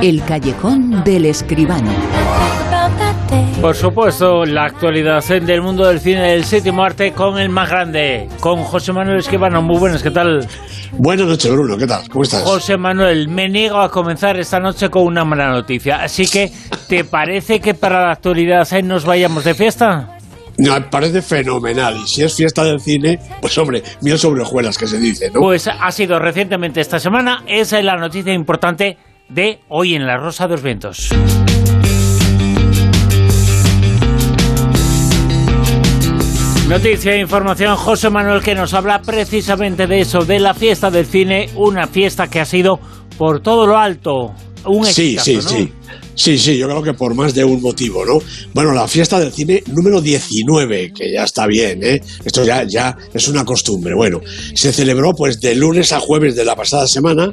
El callejón del escribano. Por supuesto, la actualidad del mundo del cine del séptimo arte con el más grande, con José Manuel Escribano. Muy buenas, ¿qué tal? Buenas noches, Bruno, ¿qué tal? ¿Cómo estás? José Manuel, me niego a comenzar esta noche con una mala noticia. Así que, ¿te parece que para la actualidad nos vayamos de fiesta? Me parece fenomenal. Y si es fiesta del cine, pues hombre, miel sobre hojuelas que se dice, ¿no? Pues ha sido recientemente esta semana. Esa es la noticia importante de hoy en La Rosa de los Vientos. Noticia e información, José Manuel, que nos habla precisamente de eso, de la fiesta del cine, una fiesta que ha sido por todo lo alto un Sí, sí, sí. Sí, sí, yo creo que por más de un motivo, ¿no? Bueno, la fiesta del cine número 19, que ya está bien, ¿eh? Esto ya, ya es una costumbre. Bueno, se celebró pues de lunes a jueves de la pasada semana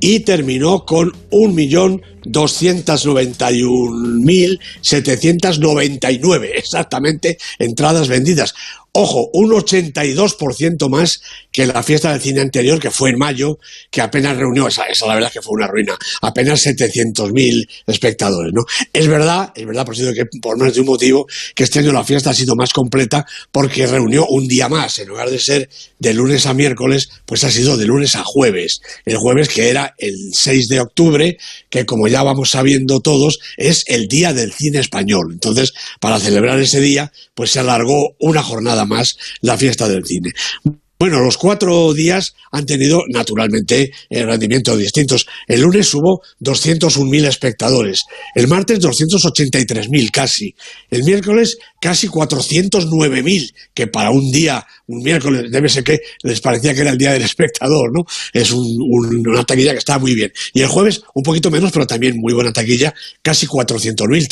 y terminó con 1.291.799 exactamente entradas vendidas. Ojo, un 82% más que la fiesta del cine anterior, que fue en mayo, que apenas reunió, esa, esa la verdad que fue una ruina, apenas 700.000 espectadores, ¿no? Es verdad, es verdad, por cierto, que por más de un motivo, que este año la fiesta ha sido más completa porque reunió un día más, en lugar de ser de lunes a miércoles, pues ha sido de lunes a jueves. El jueves, que era el 6 de octubre, que como ya vamos sabiendo todos, es el Día del Cine Español. Entonces, para celebrar ese día, pues se alargó una jornada más la fiesta del cine. Bueno, los cuatro días han tenido naturalmente eh, rendimientos distintos. El lunes hubo 201.000 espectadores, el martes 283.000 casi, el miércoles casi 409.000, que para un día, un miércoles, debe ser que les parecía que era el día del espectador, ¿no? Es una taquilla que está muy bien. Y el jueves un poquito menos, pero también muy buena taquilla, casi 400.000,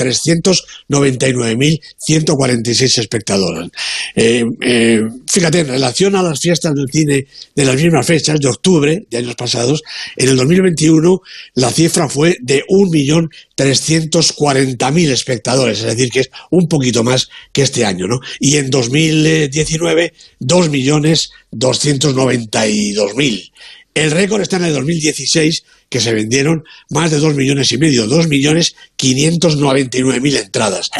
399.146 espectadores. Eh, eh, fíjate, en relación a las fiestas del cine de las mismas fechas, de octubre de años pasados, en el 2021 la cifra fue de 1.340.000 espectadores, es decir, que es un poquito más que este año, ¿no? Y en 2019, 2.292.000. El récord está en el 2016, que se vendieron más de dos millones y medio, dos millones quinientos noventa y nueve mil entradas.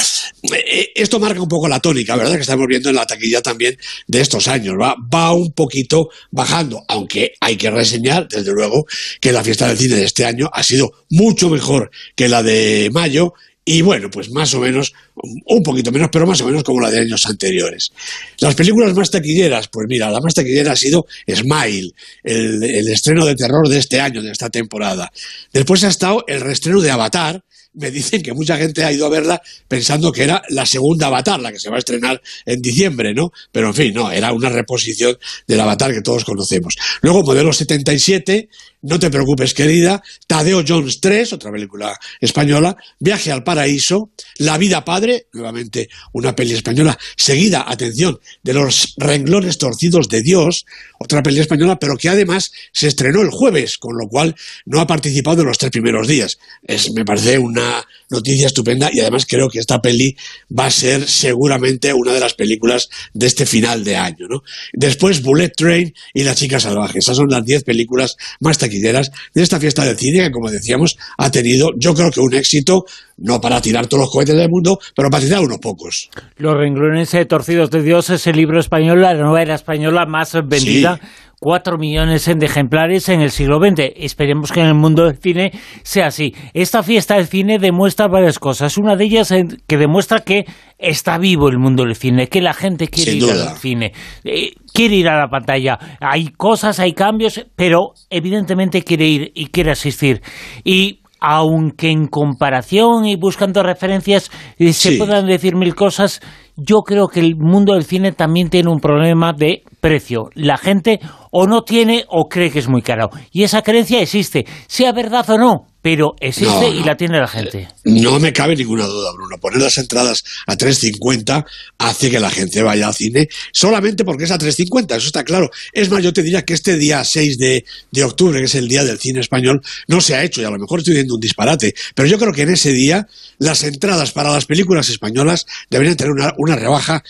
Eh, esto marca un poco la tónica, ¿verdad? Que estamos viendo en la taquilla también de estos años. Va, va un poquito bajando, aunque hay que reseñar, desde luego, que la fiesta del cine de este año ha sido mucho mejor que la de mayo y bueno, pues más o menos, un poquito menos, pero más o menos como la de años anteriores. Las películas más taquilleras, pues mira, la más taquillera ha sido Smile, el, el estreno de terror de este año, de esta temporada. Después ha estado el reestreno de Avatar, me dicen que mucha gente ha ido a verla pensando que era la segunda Avatar, la que se va a estrenar en diciembre, ¿no? Pero en fin, no, era una reposición del Avatar que todos conocemos. Luego, Modelo 77, No te preocupes, querida, Tadeo Jones 3, otra película española, Viaje al Paraíso, La vida padre, nuevamente una peli española, seguida, atención, de los renglones torcidos de Dios, otra peli española, pero que además se estrenó el jueves, con lo cual no ha participado en los tres primeros días. Es, me parece una noticia estupenda y además creo que esta peli va a ser seguramente una de las películas de este final de año. ¿no? Después Bullet Train y La chica salvaje. Esas son las diez películas más taquilleras de esta fiesta del cine que, como decíamos, ha tenido yo creo que un éxito no para tirar todos los cohetes del mundo, pero para tirar unos pocos. Los renglones torcidos de Dios es el libro español, la novela española más vendida. 4 millones de ejemplares en el siglo XX. Esperemos que en el mundo del cine sea así. Esta fiesta del cine demuestra varias cosas. Una de ellas que demuestra que está vivo el mundo del cine, que la gente quiere ir al cine, eh, quiere ir a la pantalla. Hay cosas, hay cambios, pero evidentemente quiere ir y quiere asistir. Y aunque en comparación y buscando referencias eh, se puedan decir mil cosas, yo creo que el mundo del cine también tiene un problema de precio. La gente o no tiene o cree que es muy caro. Y esa creencia existe, sea verdad o no, pero existe y la tiene la gente. No me cabe ninguna duda, Bruno. Poner las entradas a 3.50 hace que la gente vaya al cine solamente porque es a 3.50, eso está claro. Es más, yo te diría que este día 6 de, octubre, que es el Día del Cine Español, no se ha hecho, y a lo mejor estoy diciendo un disparate, pero yo creo que en ese día las entradas para las películas españolas deberían tener una, una rebaja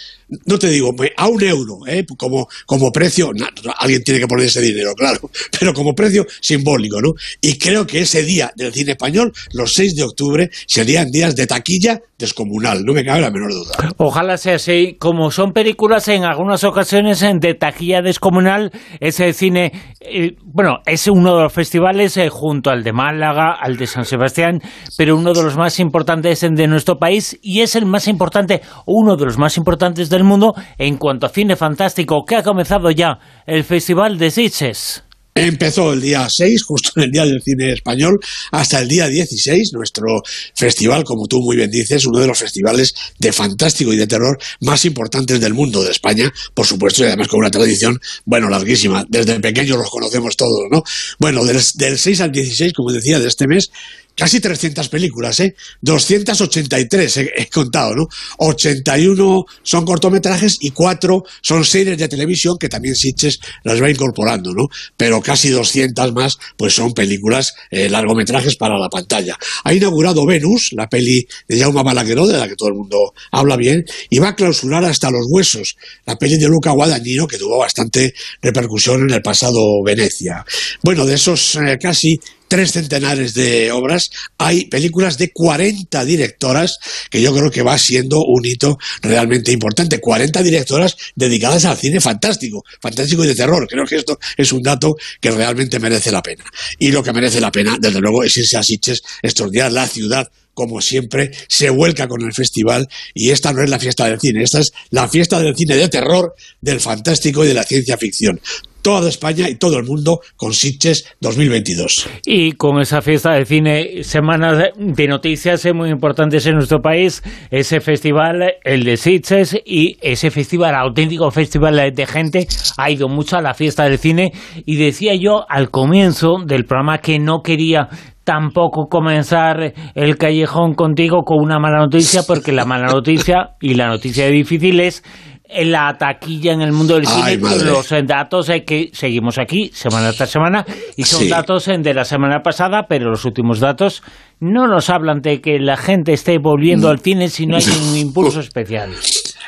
no te digo, a un euro, ¿eh? como, como precio, alguien tiene que poner ese dinero, claro, pero como precio simbólico, ¿no? Y creo que ese día del cine español, los 6 de octubre, serían días de taquilla descomunal, no me cabe la menor duda. Ojalá sea así, como son películas en algunas ocasiones de taquilla descomunal, ese cine, eh, bueno, es uno de los festivales eh, junto al de Málaga, al de San Sebastián, pero uno de los más importantes de nuestro país y es el más importante, uno de los más importantes mundo en cuanto a cine fantástico, que ha comenzado ya el Festival de Sitges. Empezó el día 6, justo en el Día del Cine Español, hasta el día 16, nuestro festival, como tú muy bien dices, uno de los festivales de fantástico y de terror más importantes del mundo, de España, por supuesto, y además con una tradición, bueno, larguísima. Desde pequeños los conocemos todos, ¿no? Bueno, del, del 6 al 16, como decía, de este mes, casi 300 películas, ¿eh? 283 he, contado, ¿no? 81 son cortometrajes y 4 son series de televisión que también Sitches las va incorporando, ¿no? Pero casi 200 más pues son películas, eh, largometrajes para la pantalla. Ha inaugurado Venus, la peli de Jaume Balagueró, de la que todo el mundo habla bien, y va a clausurar hasta los huesos, la peli de Luca Guadagnino, que tuvo bastante repercusión en el pasado Venecia. Bueno, de esos eh, casi tres centenares de obras, hay películas de 40 directoras, que yo creo que va siendo un hito realmente importante. 40 directoras dedicadas al cine fantástico, fantástico y de terror. Creo que esto es un dato que realmente merece la pena. Y lo que merece la pena, desde luego, es irse a Sitges estos días, la ciudad como siempre, se vuelca con el festival y esta no es la fiesta del cine, esta es la fiesta del cine de terror, del fantástico y de la ciencia ficción toda España y todo el mundo con Sitges 2022. Y con esa fiesta de cine, semanas de noticias muy importantes en nuestro país, ese festival, el de Sitges, y ese festival, auténtico festival de gente, ha ido mucho a la fiesta del cine. Y decía yo al comienzo del programa que no quería tampoco comenzar el callejón contigo con una mala noticia, porque la mala noticia y la noticia difícil es en la taquilla en el mundo del cine los datos que seguimos aquí semana tras semana y son datos de la semana pasada pero los últimos datos no nos hablan de que la gente esté volviendo mm. al cine si no hay un impulso especial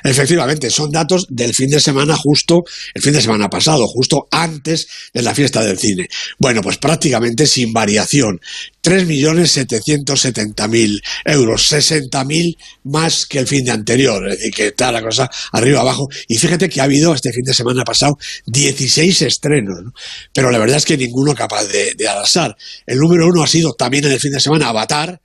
Efectivamente, son datos del fin de semana justo, el fin de semana pasado, justo antes de la fiesta del cine. Bueno, pues prácticamente sin variación. 3.770.000 euros, 60.000 más que el fin de anterior, es decir, que está la cosa arriba abajo. Y fíjate que ha habido este fin de semana pasado 16 estrenos, pero la verdad es que ninguno capaz de, de. El número uno ha sido también en el fin de semana Avatar,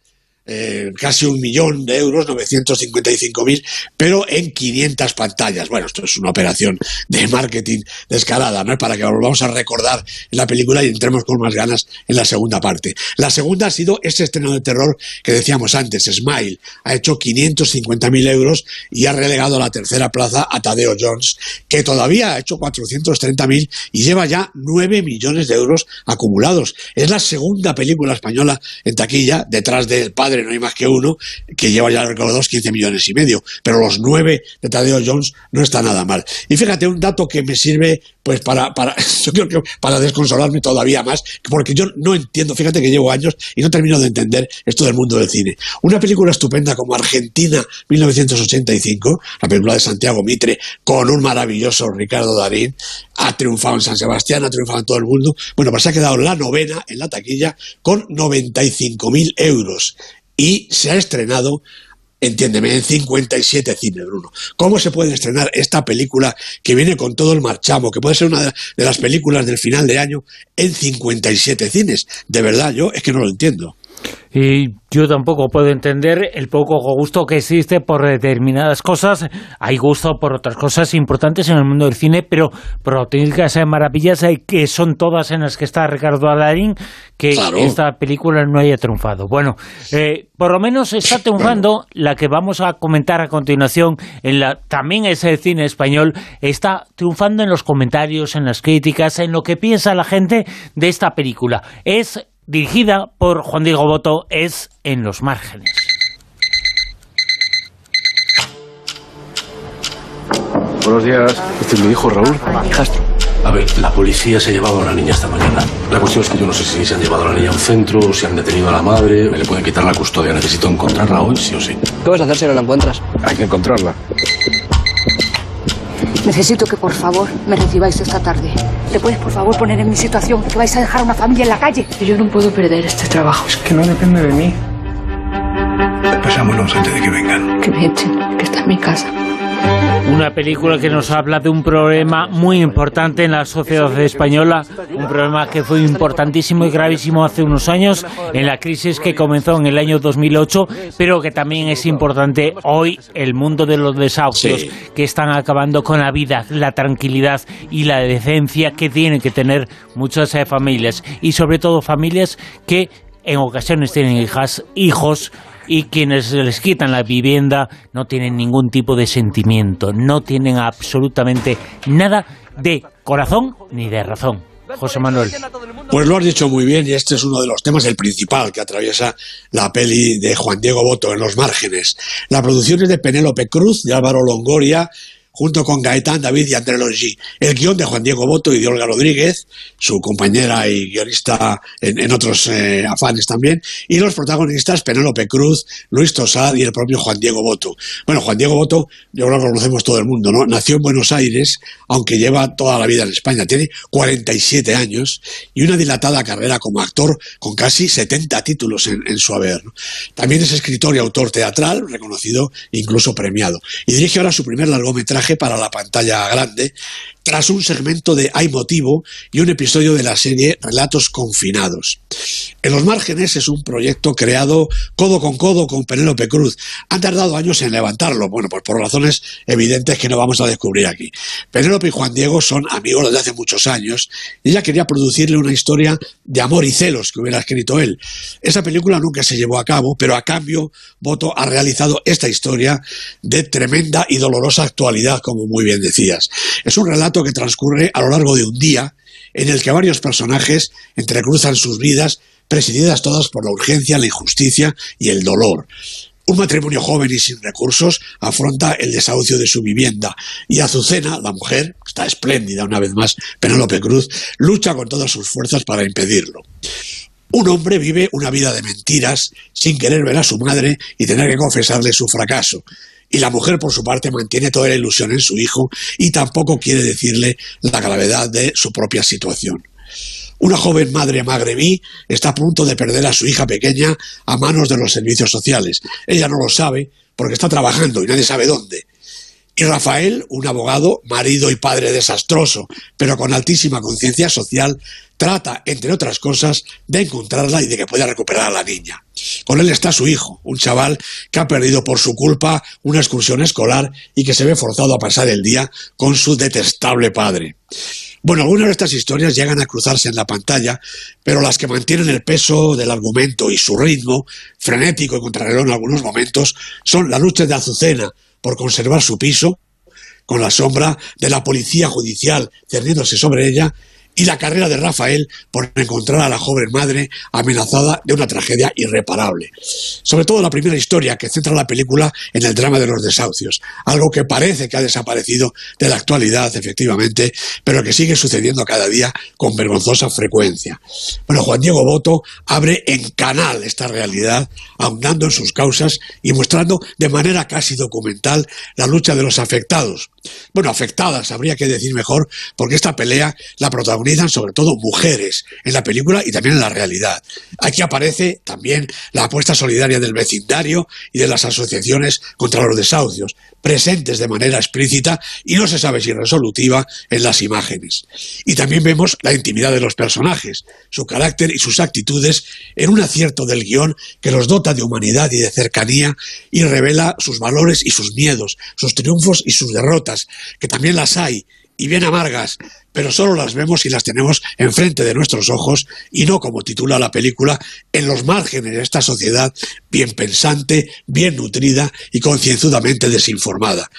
eh, casi un millón de euros, 955.000, pero en 500 pantallas. Bueno, esto es una operación de marketing descarada, ¿no? Para que volvamos a recordar en la película y entremos con más ganas en la segunda parte. La segunda ha sido ese estreno de terror que decíamos antes, Smile. Ha hecho 550.000 euros y ha relegado a la tercera plaza a Tadeo Jones, que todavía ha hecho 430.000 y lleva ya 9 millones de euros acumulados. Es la segunda película española en taquilla, detrás del padre no hay más que uno, que lleva ya recaudados 15 millones y medio, pero los nueve de Tadeo Jones no está nada mal. Y fíjate, un dato que me sirve pues para, para, yo creo que para desconsolarme todavía más, porque yo no entiendo, fíjate que llevo años y no termino de entender esto del mundo del cine. Una película estupenda como Argentina 1985, la película de Santiago Mitre, con un maravilloso Ricardo Darín, ha triunfado en San Sebastián, ha triunfado en todo el mundo. Bueno, pues ha quedado la novena en la taquilla con 95.000 euros y se ha estrenado entiéndeme, en 57 cines, Bruno. ¿Cómo se puede estrenar esta película que viene con todo el marchamo, que puede ser una de las películas del final de año, en 57 cines? De verdad, yo es que no lo entiendo. Y yo tampoco puedo entender el poco gusto que existe por determinadas cosas. Hay gusto por otras cosas importantes en el mundo del cine, pero por auténticas maravillas hay que son todas en las que está Ricardo Alarín, que esta película no haya triunfado. Bueno, eh, por lo menos está triunfando la que vamos a comentar a continuación, en la también es el cine español, está triunfando en los comentarios, en las críticas, en lo que piensa la gente de esta película. Es dirigida por Juan Diego Boto, es En los márgenes. Buenos días. Este es mi hijo Raúl. A ver, la policía se ha llevado a la niña esta mañana. La cuestión es que yo no sé si se han llevado a la niña a un centro, o si han detenido a la madre, me le pueden quitar la custodia. Necesito encontrarla hoy, sí o sí. ¿Qué vas a hacer si no la encuentras? Hay que encontrarla. Necesito que por favor me recibáis esta tarde. ¿Te puedes por favor poner en mi situación? Que vais a dejar una familia en la calle. Yo no puedo perder este trabajo. Es que no depende de mí. Pasámonos antes de que vengan. Que me echen, que está en mi casa. Una película que nos habla de un problema muy importante en la sociedad española, un problema que fue importantísimo y gravísimo hace unos años, en la crisis que comenzó en el año 2008, pero que también es importante hoy, el mundo de los desahucios, Sí. que están acabando con la vida, la tranquilidad y la decencia que tienen que tener muchas eh, familias, y sobre todo familias que en ocasiones tienen hijas, hijos, y quienes les quitan la vivienda no tienen ningún tipo de sentimiento, no tienen absolutamente nada de corazón ni de razón. José Manuel. Pues lo has dicho muy bien y este es uno de los temas, el principal que atraviesa la peli de Juan Diego Boto en los márgenes. La producción es de Penélope Cruz, de Álvaro Longoria, junto con Gaetán David y André Longi. El guion de Juan Diego Boto y de Olga Rodríguez, su compañera y guionista en, en otros eh, afanes también, y los protagonistas Penélope Cruz, Luis Tosar y el propio Juan Diego Boto. Bueno, Juan Diego Boto, yo lo conocemos todo el mundo, ¿no? Nació en Buenos Aires, aunque lleva toda la vida en España, tiene 47 años y una dilatada carrera como actor con casi 70 títulos en, en su haber. ¿no? También es escritor y autor teatral, reconocido, incluso premiado. Y dirige ahora su primer largometraje para la pantalla grande, tras un segmento de Hay motivo y un episodio de la serie Relatos confinados. En los márgenes es un proyecto creado codo con codo con Penélope Cruz. Han tardado años en levantarlo, bueno, pues por razones evidentes que no vamos a descubrir aquí. Penélope y Juan Diego son amigos desde hace muchos años y ella quería producirle una historia de amor y celos que hubiera escrito él. Esa película nunca se llevó a cabo, pero a cambio Boto ha realizado esta historia de tremenda y dolorosa actualidad, como muy bien decías. Es un relato que transcurre a lo largo de un día en el que varios personajes entrecruzan sus vidas, presididas todas por la urgencia, la injusticia y el dolor. Un matrimonio joven y sin recursos afronta el desahucio de su vivienda y Azucena, la mujer, está espléndida una vez más, Penélope Cruz, lucha con todas sus fuerzas para impedirlo. Un hombre vive una vida de mentiras sin querer ver a su madre y tener que confesarle su fracaso. Y la mujer, por su parte, mantiene toda la ilusión en su hijo y tampoco quiere decirle la gravedad de su propia situación. Una joven madre magrebí está a punto de perder a su hija pequeña a manos de los servicios sociales. Ella no lo sabe porque está trabajando y nadie sabe dónde. Y Rafael, un abogado, marido y padre desastroso, pero con altísima conciencia social, trata, entre otras cosas, de encontrarla y de que pueda recuperar a la niña. Con él está su hijo, un chaval que ha perdido por su culpa una excursión escolar y que se ve forzado a pasar el día con su detestable padre. Bueno, algunas de estas historias llegan a cruzarse en la pantalla, pero las que mantienen el peso del argumento y su ritmo, frenético y contrarreloj en algunos momentos, son la lucha de Azucena por conservar su piso, con la sombra de la policía judicial cerniéndose sobre ella, y la carrera de Rafael por encontrar a la joven madre amenazada de una tragedia irreparable. Sobre todo la primera historia que centra la película en el drama de los desahucios, algo que parece que ha desaparecido de la actualidad, efectivamente, pero que sigue sucediendo cada día con vergonzosa frecuencia. Bueno, Juan Diego Boto abre en canal esta realidad, ahondando en sus causas y mostrando de manera casi documental la lucha de los afectados. Bueno, afectadas, habría que decir mejor, porque esta pelea la protagonizan sobre todo mujeres en la película y también en la realidad. Aquí aparece también la apuesta solidaria del vecindario y de las asociaciones contra los desahucios, presentes de manera explícita y no se sabe si resolutiva en las imágenes. Y también vemos la intimidad de los personajes, su carácter y sus actitudes en un acierto del guion que los dota de humanidad y de cercanía y revela sus valores y sus miedos, sus triunfos y sus derrotas, que también las hay y bien amargas, pero solo las vemos y las tenemos enfrente de nuestros ojos y no como titula la película, en los márgenes de esta sociedad bien pensante, bien nutrida y concienzudamente desinformada.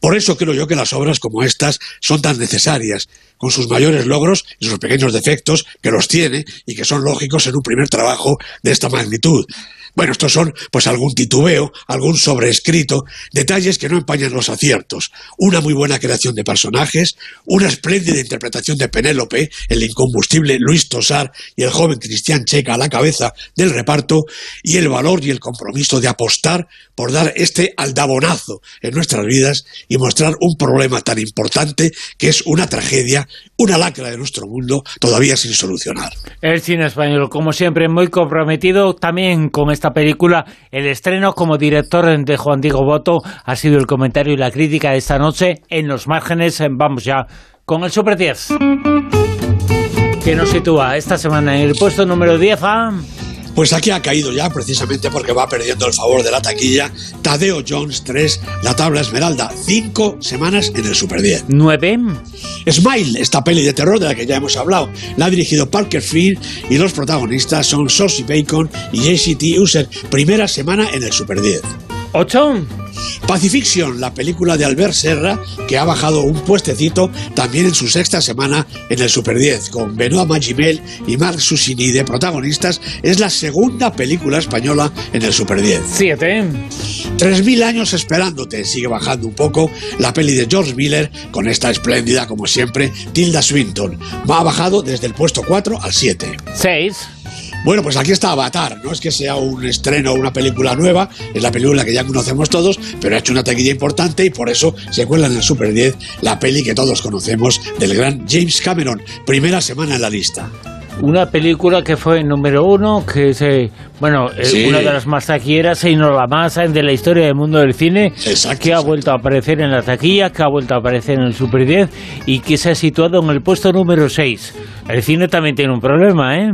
Por eso creo yo que las obras como estas son tan necesarias, con sus mayores logros y sus pequeños defectos, que los tiene y que son lógicos en un primer trabajo de esta magnitud. Bueno, estos son pues algún titubeo, algún sobreescrito, detalles que no empañan los aciertos, una muy buena creación de personajes, una espléndida interpretación de Penélope, el incombustible Luis Tosar y el joven Cristian Checa a la cabeza del reparto, y el valor y el compromiso de apostar por dar este aldabonazo en nuestras vidas y mostrar un problema tan importante que es una tragedia, una lacra de nuestro mundo todavía sin solucionar. El cine español, como siempre, muy comprometido también con esta película. El estreno como director de Juan Diego Boto ha sido el comentario y la crítica de esta noche en los márgenes. Vamos ya con el Super 10. Que nos sitúa esta semana en el puesto número 10 a... Pues aquí ha caído ya precisamente porque va perdiendo el favor de la taquilla Tadeo Jones 3, la tabla esmeralda, cinco semanas en el Super 10. 9. Smile, esta peli de terror de la que ya hemos hablado, la ha dirigido Parker Field y los protagonistas son Saucy Bacon y JCT User, primera semana en el Super 10. 8. Pacifiction, la película de Albert Serra, que ha bajado un puestecito también en su sexta semana en el Super 10, con Benoît Magimel y Marc Susini de protagonistas, es la segunda película española en el Super 10. 7. 3.000 años esperándote, sigue bajando un poco la peli de George Miller, con esta espléndida, como siempre, Tilda Swinton. Va ha bajado desde el puesto 4 al 7. 6. Bueno, pues aquí está Avatar. No es que sea un estreno o una película nueva, es la película que ya conocemos todos, pero ha hecho una taquilla importante y por eso se cuela en el Super 10 la peli que todos conocemos del gran James Cameron. Primera semana en la lista. Una película que fue número uno, que es, eh, bueno, eh, Sí. una de las más taquilleras y no la más de la historia del mundo del cine, Exacto, que ha exacto. vuelto a aparecer en la taquilla, que ha vuelto a aparecer en el Super 10 y que se ha situado en el puesto número 6. El cine también tiene un problema, ¿eh?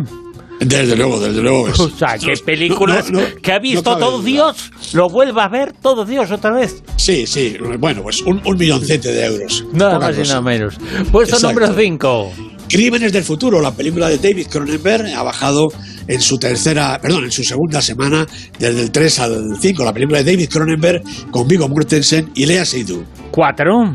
Desde luego, desde luego. es- O sea, que no, películas no, no, que ha visto todo. Dios, lo vuelva a ver todo Dios otra vez. Sí, sí. Bueno, pues un, un milloncete de euros. Nada más y nada menos. Puesto Exacto. número 5. Crímenes del futuro, la película de David Cronenberg ha bajado en su tercera, perdón, en su segunda semana desde el 3 al 5, la película de David Cronenberg con Viggo Mortensen y Lea Seydoux. 4.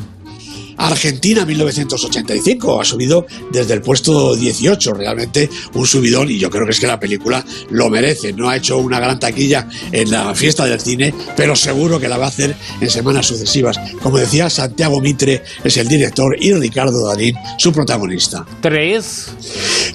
Argentina 1985 ha subido desde el puesto 18, realmente un subidón y yo creo que es que la película lo merece. No ha hecho una gran taquilla en la fiesta del cine, pero seguro que la va a hacer en semanas sucesivas. Como decía, Santiago Mitre es el director y Ricardo Darín su protagonista. 3.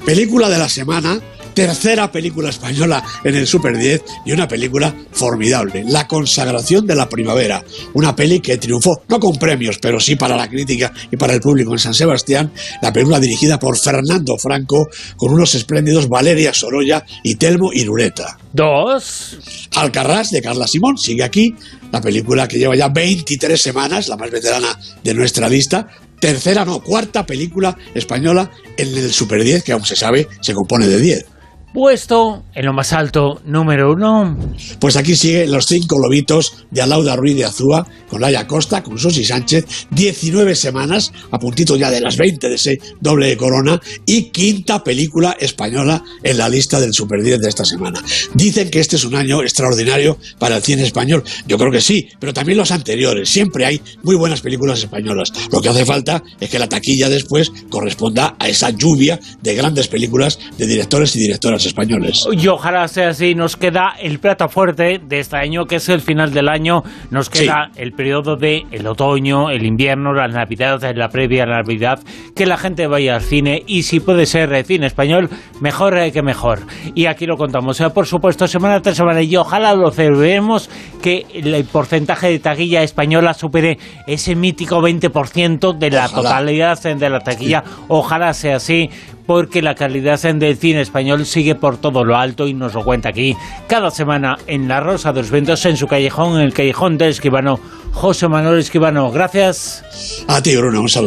Película de la semana, tercera película española en el Super 10 y una película formidable, La consagración de la primavera, una peli que triunfó, no con premios, pero sí para la crítica y para el público en San Sebastián, la película dirigida por Fernando Franco con unos espléndidos Valeria Sorolla y Telmo Irureta. 2. Alcarrás de Carla Simón sigue aquí, la película que lleva ya 23 semanas, la más veterana de nuestra lista. Tercera, no, cuarta película española en el Super 10, que aún se sabe, se compone de 10. Puesto en lo más alto, número 1. Pues aquí siguen los cinco lobitos de Alauda Ruiz de Azúa, con Laia Costa, con Sosi Sánchez, 19 semanas, a puntito ya de las 20 de ese doble de corona, y quinta película española en la lista del Super 10 de esta semana. Dicen que este es un año extraordinario para el cine español. Yo creo que sí, pero también los anteriores. Siempre hay muy buenas películas españolas. Lo que hace falta es que la taquilla después corresponda a esa lluvia de grandes películas de directores y directoras españoles. Y ojalá sea así. Nos queda el plato fuerte de este año, que es el final del año. Nos queda el periodo de el otoño, el invierno, la Navidad, la previa Navidad. Que la gente vaya al cine y si puede ser eh, cine español, mejor que mejor. Y aquí lo contamos. eh, por supuesto, semana tras semana. Y ojalá lo celebremos que el porcentaje de taquilla española supere ese mítico 20% de la Ojalá. totalidad de la taquilla. Ojalá sea así porque la calidad del cine español sigue por todo lo alto y nos lo cuenta aquí cada semana en La Rosa de los Ventos, en su callejón, en el callejón del Escribano. José Manuel Escribano, gracias. A ti, Bruno, un saludo.